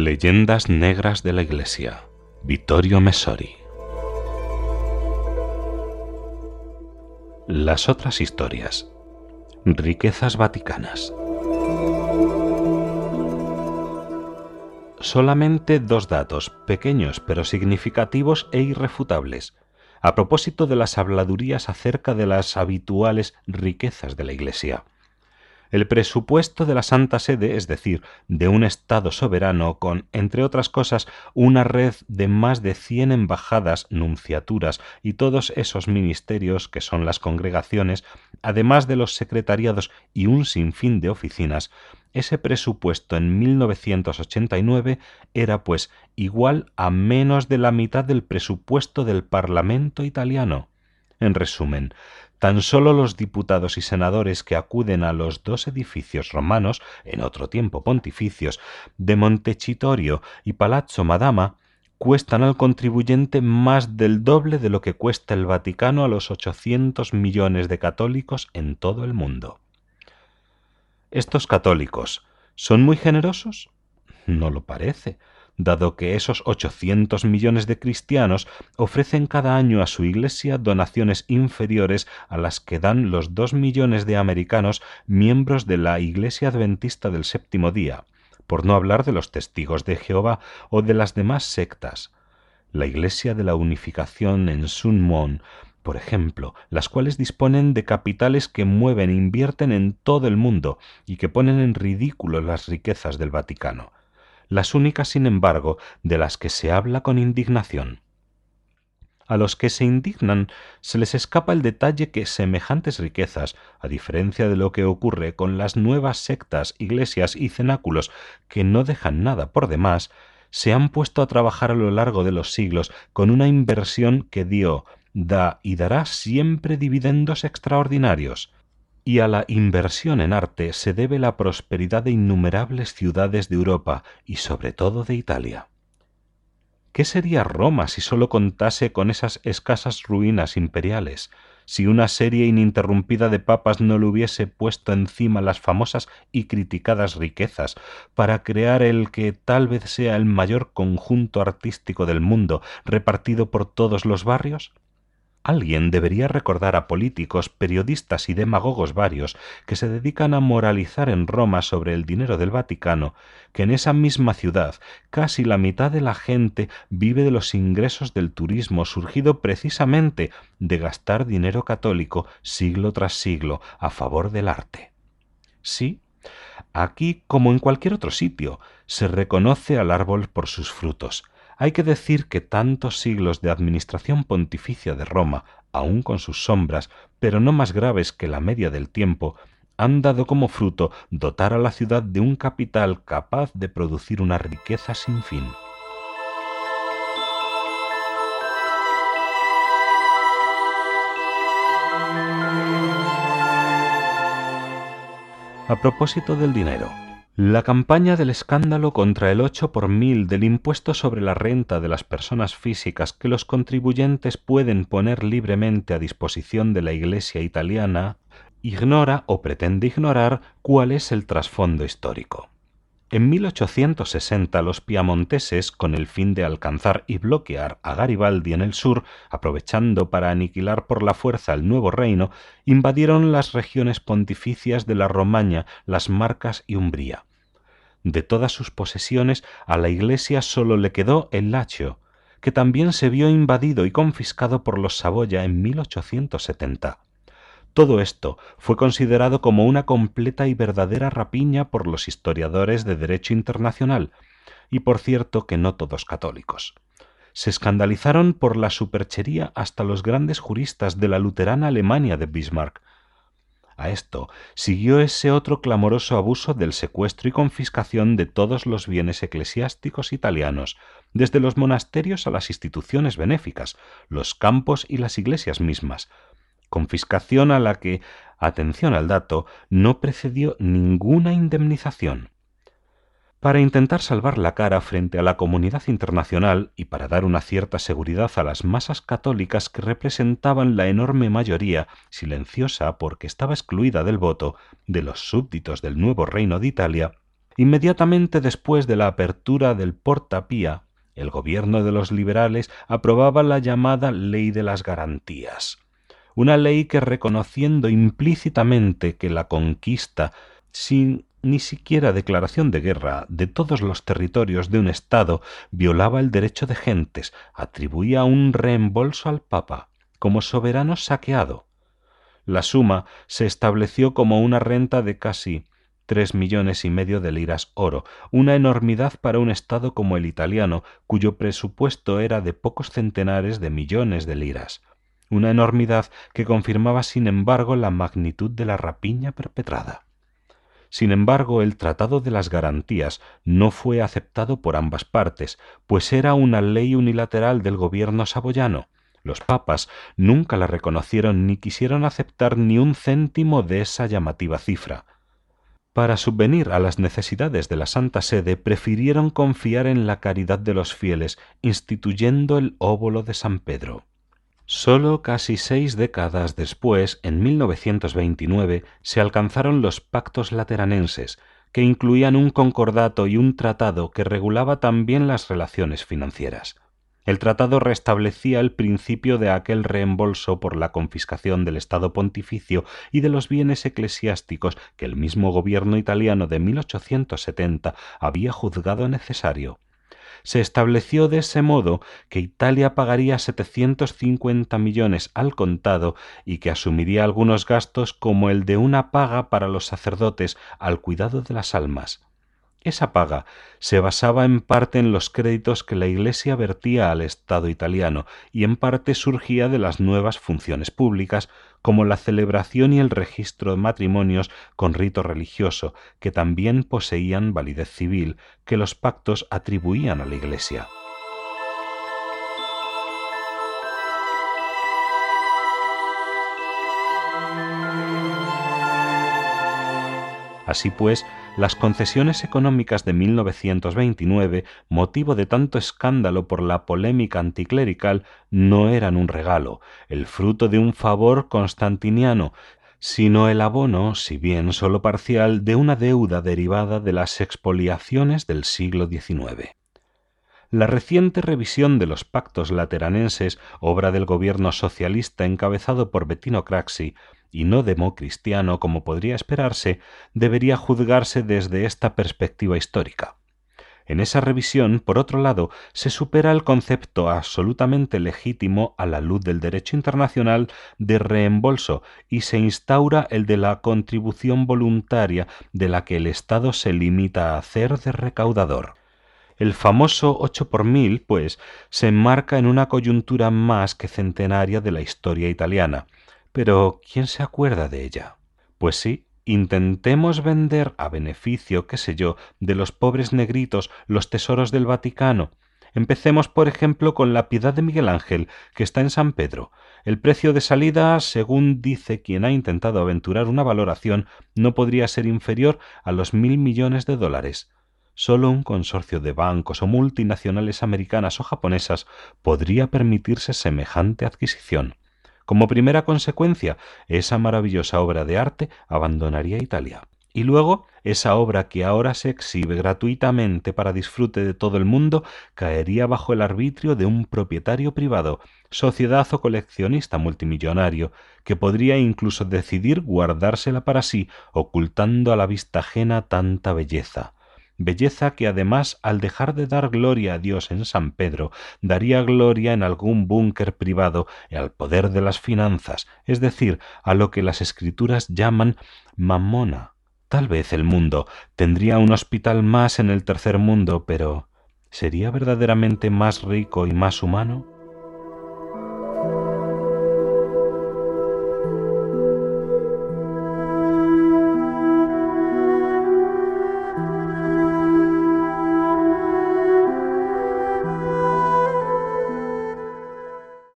Leyendas negras de la Iglesia. Vittorio Messori. Las otras historias. Riquezas vaticanas. Solamente dos datos, pequeños pero significativos e irrefutables, a propósito de las habladurías acerca de las habituales riquezas de la Iglesia. El presupuesto de la Santa Sede, es decir, de un Estado soberano con, entre otras cosas, una red de más de cien embajadas, nunciaturas y todos esos ministerios que son las congregaciones, además de los secretariados y un sinfín de oficinas, ese presupuesto en 1989 era, pues, igual a menos de la mitad del presupuesto del Parlamento italiano. En resumen, tan solo los diputados y senadores que acuden a los dos edificios romanos, en otro tiempo pontificios, de Montecitorio y Palazzo Madama, cuestan al contribuyente más del doble de lo que cuesta el Vaticano a los 800 millones de católicos en todo el mundo. ¿Estos católicos son muy generosos? No lo parece, dado que esos 800 millones de cristianos ofrecen cada año a su Iglesia donaciones inferiores a las que dan los dos millones de americanos miembros de la Iglesia Adventista del Séptimo Día, por no hablar de los testigos de Jehová o de las demás sectas. La Iglesia de la Unificación en Sun Mon por ejemplo, las cuales disponen de capitales que mueven e invierten en todo el mundo y que ponen en ridículo las riquezas del Vaticano, las únicas, sin embargo, de las que se habla con indignación. A los que se indignan se les escapa el detalle que semejantes riquezas, a diferencia de lo que ocurre con las nuevas sectas, iglesias y cenáculos que no dejan nada por demás, se han puesto a trabajar a lo largo de los siglos con una inversión que dio da y dará siempre dividendos extraordinarios, y a la inversión en arte se debe la prosperidad de innumerables ciudades de Europa y sobre todo de Italia. ¿Qué sería Roma si sólo contase con esas escasas ruinas imperiales, si una serie ininterrumpida de papas no le hubiese puesto encima las famosas y criticadas riquezas para crear el que tal vez sea el mayor conjunto artístico del mundo repartido por todos los barrios? Alguien debería recordar a políticos, periodistas y demagogos varios que se dedican a moralizar en Roma sobre el dinero del Vaticano, que en esa misma ciudad casi la mitad de la gente vive de los ingresos del turismo surgido precisamente de gastar dinero católico siglo tras siglo a favor del arte. Sí, aquí como en cualquier otro sitio, se reconoce al árbol por sus frutos, hay que decir que tantos siglos de administración pontificia de Roma, aun con sus sombras, pero no más graves que la media del tiempo, han dado como fruto dotar a la ciudad de un capital capaz de producir una riqueza sin fin. A propósito del dinero, la campaña del escándalo contra el 8 por mil del impuesto sobre la renta de las personas físicas que los contribuyentes pueden poner libremente a disposición de la Iglesia italiana ignora o pretende ignorar cuál es el trasfondo histórico. En 1860 los piamonteses, con el fin de alcanzar y bloquear a Garibaldi en el sur, aprovechando para aniquilar por la fuerza el nuevo reino, invadieron las regiones pontificias de la Romaña, las Marcas y Umbría. De todas sus posesiones a la Iglesia sólo le quedó el Lacio, que también se vio invadido y confiscado por los Saboya en 1870. Todo esto fue considerado como una completa y verdadera rapiña por los historiadores de derecho internacional, y por cierto que no todos católicos. Se escandalizaron por la superchería hasta los grandes juristas de la luterana Alemania de Bismarck, a esto siguió ese otro clamoroso abuso del secuestro y confiscación de todos los bienes eclesiásticos italianos, desde los monasterios a las instituciones benéficas, los campos y las iglesias mismas, confiscación a la que, atención al dato, no precedió ninguna indemnización. Para intentar salvar la cara frente a la comunidad internacional y para dar una cierta seguridad a las masas católicas que representaban la enorme mayoría, silenciosa porque estaba excluida del voto, de los súbditos del nuevo reino de Italia, Inmediatamente después de la apertura del Portapía, el gobierno de los liberales aprobaba la llamada Ley de las Garantías, una ley que reconociendo implícitamente que la conquista, sin ni siquiera declaración de guerra de todos los territorios de un Estado violaba el derecho de gentes, atribuía un reembolso al Papa como soberano saqueado. La suma se estableció como una renta de casi tres millones y medio de liras oro, una enormidad para un Estado como el italiano, cuyo presupuesto era de pocos centenares de millones de liras, una enormidad que confirmaba sin embargo la magnitud de la rapiña perpetrada. Sin embargo, el Tratado de las Garantías no fue aceptado por ambas partes, pues era una ley unilateral del gobierno saboyano. Los papas nunca la reconocieron ni quisieron aceptar ni un céntimo de esa llamativa cifra. Para subvenir a las necesidades de la Santa Sede prefirieron confiar en la caridad de los fieles, instituyendo el óbolo de San Pedro. Solo casi seis décadas después, en 1929, se alcanzaron los pactos lateranenses, que incluían un concordato y un tratado que regulaba también las relaciones financieras. El tratado restablecía el principio de aquel reembolso por la confiscación del Estado pontificio y de los bienes eclesiásticos que el mismo gobierno italiano de 1870 había juzgado necesario se estableció de ese modo que Italia pagaría 750 millones al contado y que asumiría algunos gastos como el de una paga para los sacerdotes al cuidado de las almas. Esa paga se basaba en parte en los créditos que la Iglesia vertía al Estado italiano y en parte surgía de las nuevas funciones públicas como la celebración y el registro de matrimonios con rito religioso, que también poseían validez civil, que los pactos atribuían a la Iglesia. Así pues, las concesiones económicas de 1929, motivo de tanto escándalo por la polémica anticlerical, no eran un regalo, el fruto de un favor constantiniano, sino el abono, si bien sólo parcial, de una deuda derivada de las expoliaciones del siglo XIX. La reciente revisión de los pactos lateranenses, obra del gobierno socialista encabezado por Bettino Craxi, y no democristiano como podría esperarse, debería juzgarse desde esta perspectiva histórica. En esa revisión, por otro lado, se supera el concepto absolutamente legítimo a la luz del derecho internacional de reembolso y se instaura el de la contribución voluntaria de la que el Estado se limita a hacer de recaudador. El famoso ocho por mil, pues, se enmarca en una coyuntura más que centenaria de la historia italiana, pero ¿quién se acuerda de ella? Pues sí, intentemos vender a beneficio, qué sé yo, de los pobres negritos los tesoros del Vaticano. Empecemos, por ejemplo, con la piedad de Miguel Ángel, que está en San Pedro. El precio de salida, según dice quien ha intentado aventurar una valoración, no podría ser inferior a los mil millones de dólares. Solo un consorcio de bancos o multinacionales americanas o japonesas podría permitirse semejante adquisición. Como primera consecuencia, esa maravillosa obra de arte abandonaría Italia. Y luego, esa obra que ahora se exhibe gratuitamente para disfrute de todo el mundo caería bajo el arbitrio de un propietario privado, sociedad o coleccionista multimillonario, que podría incluso decidir guardársela para sí, ocultando a la vista ajena tanta belleza belleza que además al dejar de dar gloria a Dios en San Pedro, daría gloria en algún búnker privado y al poder de las finanzas, es decir, a lo que las escrituras llaman mamona. Tal vez el mundo tendría un hospital más en el tercer mundo, pero ¿sería verdaderamente más rico y más humano?